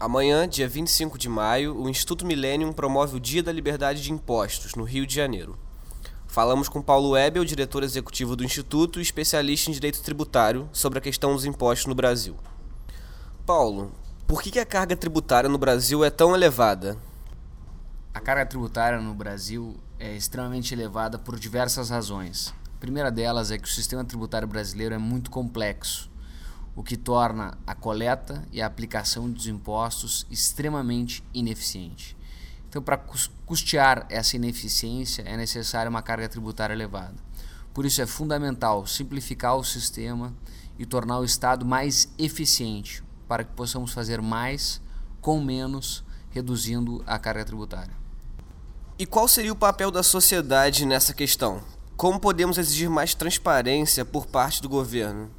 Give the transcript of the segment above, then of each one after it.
Amanhã, dia 25 de maio, o Instituto Millennium promove o Dia da Liberdade de Impostos, no Rio de Janeiro. Falamos com Paulo Webel, diretor executivo do Instituto e especialista em direito tributário, sobre a questão dos impostos no Brasil. Paulo, por que a carga tributária no Brasil é tão elevada? A carga tributária no Brasil é extremamente elevada por diversas razões. A primeira delas é que o sistema tributário brasileiro é muito complexo o que torna a coleta e a aplicação dos impostos extremamente ineficiente. Então, para custear essa ineficiência, é necessária uma carga tributária elevada. Por isso, é fundamental simplificar o sistema e tornar o Estado mais eficiente, para que possamos fazer mais com menos, reduzindo a carga tributária. E qual seria o papel da sociedade nessa questão? Como podemos exigir mais transparência por parte do governo?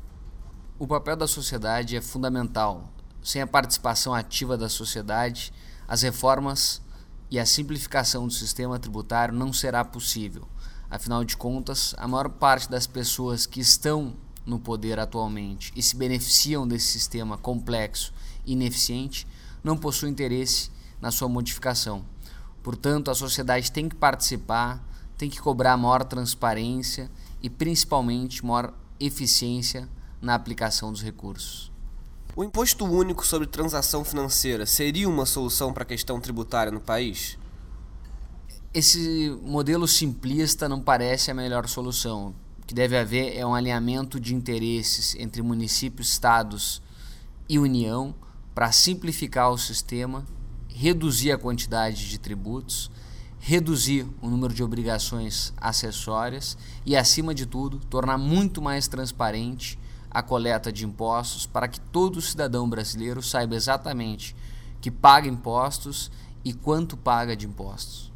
O papel da sociedade é fundamental. Sem a participação ativa da sociedade, as reformas e a simplificação do sistema tributário não será possível. Afinal de contas, a maior parte das pessoas que estão no poder atualmente e se beneficiam desse sistema complexo e ineficiente não possuem interesse na sua modificação. Portanto, a sociedade tem que participar, tem que cobrar maior transparência e principalmente maior eficiência na aplicação dos recursos. O imposto único sobre transação financeira seria uma solução para a questão tributária no país? Esse modelo simplista não parece a melhor solução. O que deve haver é um alinhamento de interesses entre municípios, estados e União para simplificar o sistema, reduzir a quantidade de tributos, reduzir o número de obrigações acessórias e, acima de tudo, tornar muito mais transparente a coleta de impostos para que todo cidadão brasileiro saiba exatamente que paga impostos e quanto paga de impostos.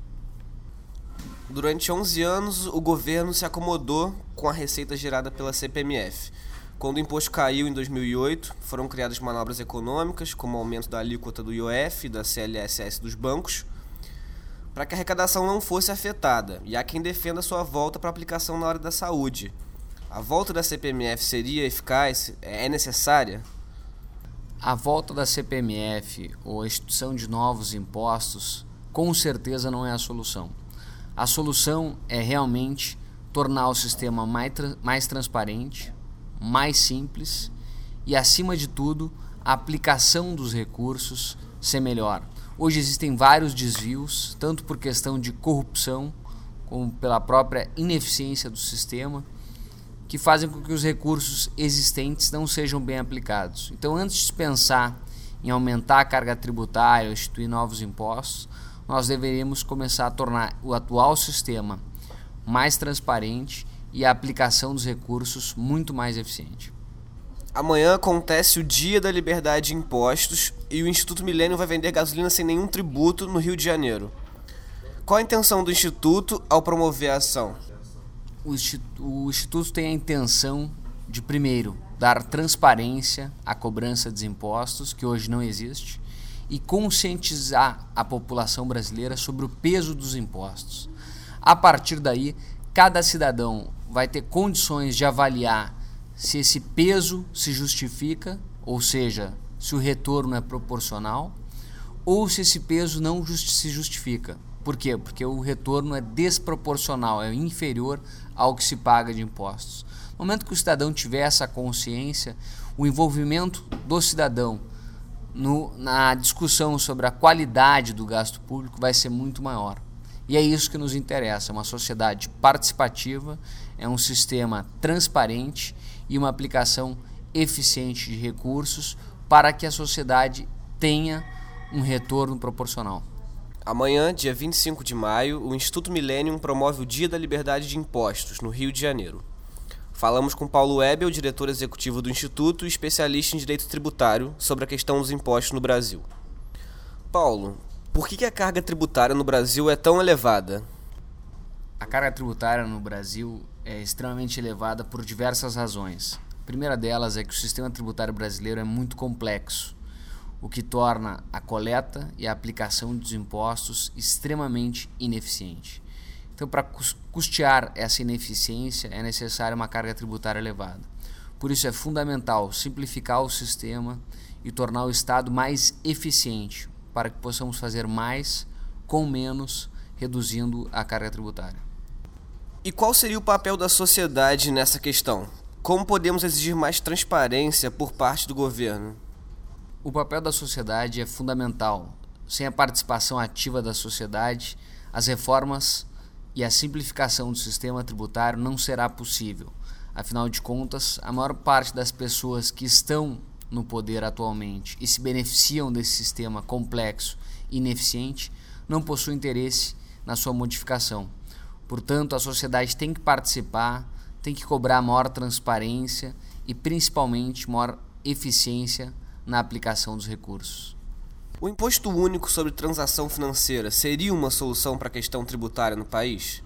Durante 11 anos, o governo se acomodou com a receita gerada pela CPMF. Quando o imposto caiu em 2008, foram criadas manobras econômicas, como o aumento da alíquota do IOF e da CLSS dos bancos, para que a arrecadação não fosse afetada, e há quem defenda sua volta para aplicação na área da saúde, a volta da CPMF seria eficaz? É necessária? A volta da CPMF ou a instituição de novos impostos com certeza não é a solução. A solução é realmente tornar o sistema mais, mais transparente, mais simples e, acima de tudo, a aplicação dos recursos ser melhor. Hoje existem vários desvios, tanto por questão de corrupção, como pela própria ineficiência do sistema que fazem com que os recursos existentes não sejam bem aplicados. Então, antes de pensar em aumentar a carga tributária ou instituir novos impostos, nós deveríamos começar a tornar o atual sistema mais transparente e a aplicação dos recursos muito mais eficiente. Amanhã acontece o Dia da Liberdade de Impostos e o Instituto Milênio vai vender gasolina sem nenhum tributo no Rio de Janeiro. Qual a intenção do Instituto ao promover a ação? O Instituto, tem a intenção de, primeiro, dar transparência à cobrança dos impostos, que hoje não existe, e conscientizar a população brasileira sobre o peso dos impostos. A partir daí, cada cidadão vai ter condições de avaliar se esse peso se justifica, ou seja, se o retorno é proporcional, ou se esse peso não se justifica. Por quê? Porque o retorno é desproporcional, é inferior ao que se paga de impostos. No momento que o cidadão tiver essa consciência, o envolvimento do cidadão no, na discussão sobre a qualidade do gasto público vai ser muito maior. E é isso que nos interessa: uma sociedade participativa, é um sistema transparente e uma aplicação eficiente de recursos para que a sociedade tenha um retorno proporcional. Amanhã, dia 25 de maio, o Instituto Millennium promove o Dia da Liberdade de Impostos, no Rio de Janeiro. Falamos com Paulo Webel, diretor executivo do Instituto e especialista em direito tributário, sobre a questão dos impostos no Brasil. Paulo, por que a carga tributária no Brasil é tão elevada? A carga tributária no Brasil é extremamente elevada por diversas razões. A primeira delas é que o sistema tributário brasileiro é muito complexo o que torna a coleta e a aplicação dos impostos extremamente ineficiente. Então, para custear essa ineficiência, é necessária uma carga tributária elevada. Por isso, é fundamental simplificar o sistema e tornar o Estado mais eficiente, para que possamos fazer mais com menos, reduzindo a carga tributária. E qual seria o papel da sociedade nessa questão? Como podemos exigir mais transparência por parte do governo? O papel da sociedade é fundamental. Sem a participação ativa da sociedade, as reformas e a simplificação do sistema tributário não será possível. Afinal de contas, a maior parte das pessoas que estão no poder atualmente e se beneficiam desse sistema complexo e ineficiente não possuem interesse na sua modificação. Portanto, a sociedade tem que participar, tem que cobrar maior transparência e principalmente maior eficiência na aplicação dos recursos. O imposto único sobre transação financeira seria uma solução para a questão tributária no país?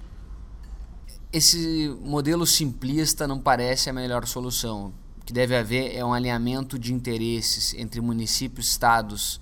Esse modelo simplista não parece a melhor solução. O que deve haver é um alinhamento de interesses entre municípios, estados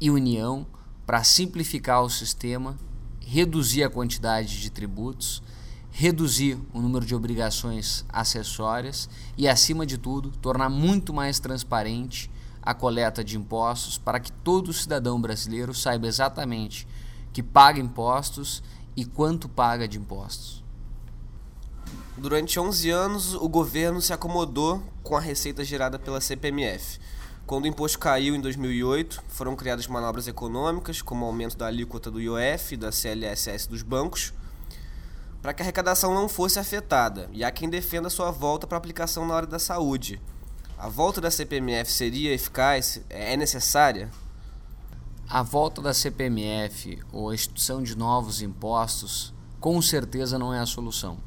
e União para simplificar o sistema, reduzir a quantidade de tributos, reduzir o número de obrigações acessórias e, acima de tudo, tornar muito mais transparente a coleta de impostos para que todo cidadão brasileiro saiba exatamente que paga impostos e quanto paga de impostos. Durante 11 anos, o governo se acomodou com a receita gerada pela CPMF. Quando o imposto caiu em 2008, foram criadas manobras econômicas, como o aumento da alíquota do IOF e da CLSS dos bancos, para que a arrecadação não fosse afetada, e há quem defenda sua volta para aplicação na área da saúde. A volta da CPMF seria eficaz? É necessária? A volta da CPMF ou a instituição de novos impostos com certeza não é a solução.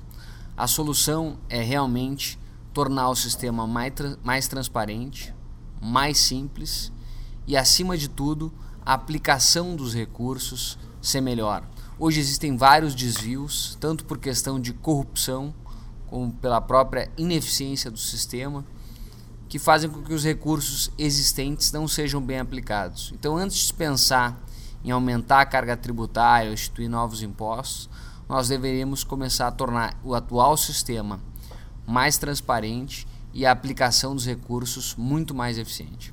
A solução é realmente tornar o sistema mais, mais transparente, mais simples e, acima de tudo, a aplicação dos recursos ser melhor. Hoje existem vários desvios, tanto por questão de corrupção, como pela própria ineficiência do sistema que fazem com que os recursos existentes não sejam bem aplicados. Então, antes de pensar em aumentar a carga tributária ou instituir novos impostos, nós deveríamos começar a tornar o atual sistema mais transparente e a aplicação dos recursos muito mais eficiente.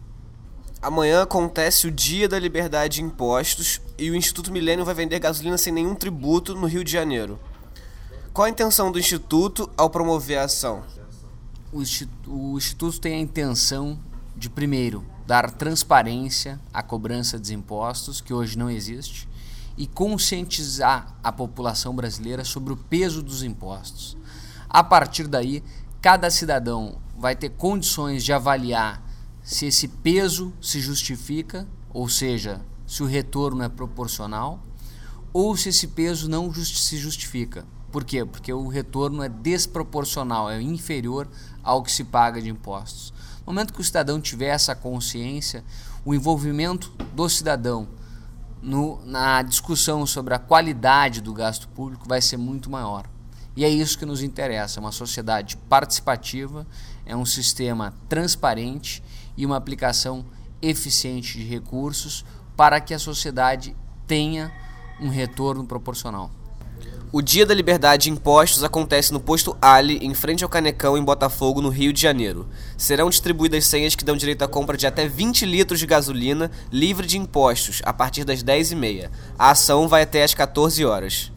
Amanhã acontece o Dia da Liberdade de Impostos e o Instituto Milênio vai vender gasolina sem nenhum tributo no Rio de Janeiro. Qual a intenção do Instituto ao promover a ação? O Instituto, o Instituto tem a intenção de, primeiro, dar transparência à cobrança dos impostos, que hoje não existe, e conscientizar a população brasileira sobre o peso dos impostos. A partir daí, cada cidadão vai ter condições de avaliar se esse peso se justifica, ou seja, se o retorno é proporcional, ou se esse peso não se justifica. Por quê? Porque o retorno é desproporcional, é inferior ao que se paga de impostos. No momento que o cidadão tiver essa consciência, o envolvimento do cidadão no, na discussão sobre a qualidade do gasto público vai ser muito maior. E é isso que nos interessa: uma sociedade participativa, é um sistema transparente e uma aplicação eficiente de recursos para que a sociedade tenha um retorno proporcional. O Dia da Liberdade de Impostos acontece no posto Ali, em frente ao Canecão, em Botafogo, no Rio de Janeiro. Serão distribuídas senhas que dão direito à compra de até 20 litros de gasolina livre de impostos a partir das 10h30. A ação vai até às 14 horas.